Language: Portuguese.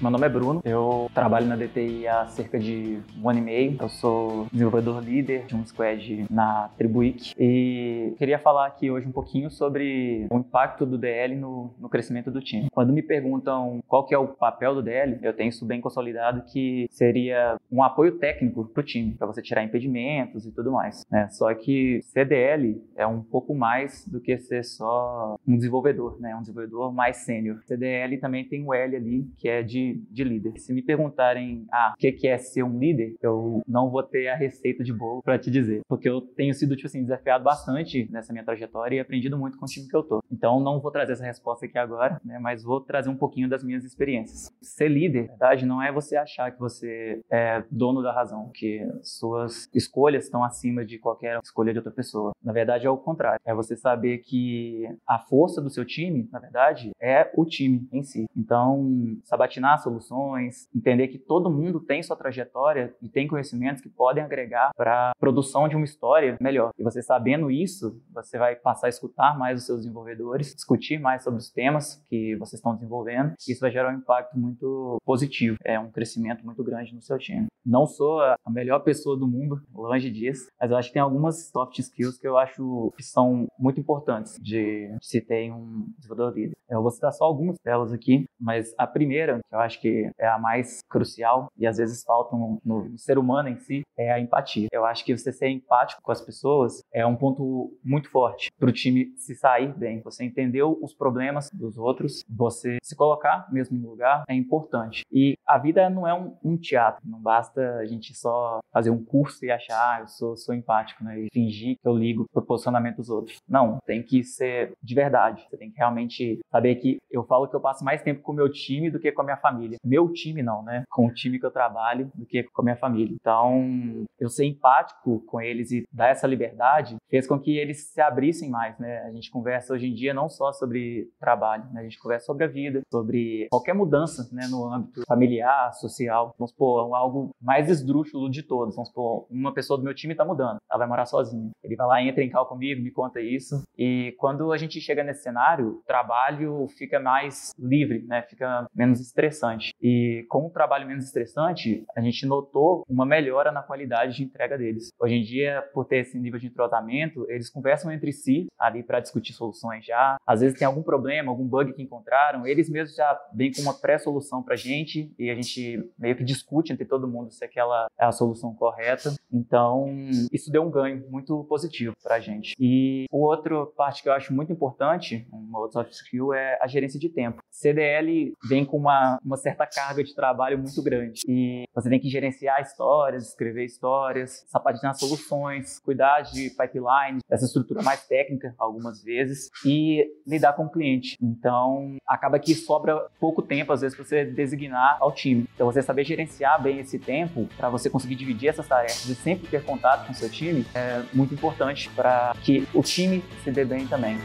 Meu nome é Bruno, eu trabalho na DTI há cerca de um ano e meio. Eu sou desenvolvedor líder de um squad na Tribuic e queria falar aqui hoje um pouquinho sobre o impacto do DL no, no crescimento do time. Quando me perguntam qual que é o papel do DL, eu tenho isso bem consolidado que seria um apoio técnico para o time, para você tirar impedimentos e tudo mais. Né? Só que CDL é um pouco mais do que ser só um desenvolvedor, né? um desenvolvedor mais sênior. CDL também tem o L ali, que é de de, líder. Se me perguntarem, ah, o que, é ser um líder, eu não vou ter a receita de bolo para te dizer. Porque eu tenho sido, tipo assim, desafiado bastante nessa minha trajetória e aprendido muito com o time que eu tô. Então, não vou trazer essa resposta aqui agora, né, mas vou trazer um pouquinho das minhas experiências. Ser líder, na verdade, não é você achar que você é dono da razão, que suas escolhas estão acima de qualquer escolha de outra pessoa. Na verdade, é o contrário. É você saber que a força do seu time, na verdade, é o time em si. Então, sabatinar soluções, entender que todo mundo tem sua trajetória e tem conhecimentos que podem agregar para a produção de uma história melhor. E você sabendo isso, você vai passar a escutar mais os seus desenvolvedores, discutir mais sobre os temas que vocês estão desenvolvendo. E isso vai gerar um impacto muito positivo, é um crescimento muito grande no seu time. Não sou a melhor pessoa do mundo, longe disso, mas eu acho que tem algumas soft skills que eu acho que são muito importantes de se ter um desenvolvedor líder. Eu vou citar só algumas delas aqui, mas a primeira, que eu acho que é a mais crucial e às vezes falta no, no ser humano em si, é a empatia. Eu acho que você ser empático com as pessoas é um ponto muito forte para o time se sair bem. Você entendeu os problemas dos outros, você se colocar mesmo no lugar é importante. E a vida não é um, um teatro, não basta a gente só fazer um curso e achar, ah, eu sou, sou empático, né? E fingir que eu ligo pro posicionamento dos outros. Não, tem que ser de verdade. Você tem que realmente saber que eu falo que eu passo mais tempo com o meu time do que com a minha família. Meu time não, né? Com o time que eu trabalho do que com a minha família. Então, eu ser empático com eles e dar essa liberdade fez com que eles se abrissem mais, né? A gente conversa hoje em dia não só sobre trabalho, né? A gente conversa sobre a vida, sobre qualquer mudança, né? No âmbito familiar, social. Vamos supor, algo mais esdrúxulo de todos. Vamos supor, uma pessoa do meu time tá mudando, ela vai morar sozinha. Ele vai lá, entra em cal comigo, me conta isso. E quando a gente chega nesse cenário, o trabalho fica mais livre, né? Fica menos estressante. E com o trabalho menos estressante, a gente notou uma melhora na qualidade de entrega deles. Hoje em dia, por ter esse nível de entrosamento, eles conversam entre si ali para discutir soluções já. Às vezes tem algum problema, algum bug que encontraram, eles mesmos já vêm com uma pré-solução para a gente e a gente meio que discute entre todo mundo se aquela é a solução correta. Então, isso deu um ganho muito positivo para a gente. E outra parte que eu acho muito importante, uma outra soft skill, é a gerência de tempo. CDL vem com uma, uma certa carga de trabalho muito grande e você tem que gerenciar histórias, escrever histórias, sapatinar soluções, cuidar de pipeline, essa estrutura mais técnica algumas vezes e lidar com o cliente. Então, acaba que sobra pouco tempo às vezes para você designar ao time. Então, você saber gerenciar bem esse tempo para você conseguir dividir essas tarefas e sempre ter contato com seu time é muito importante para que o time se dê bem também.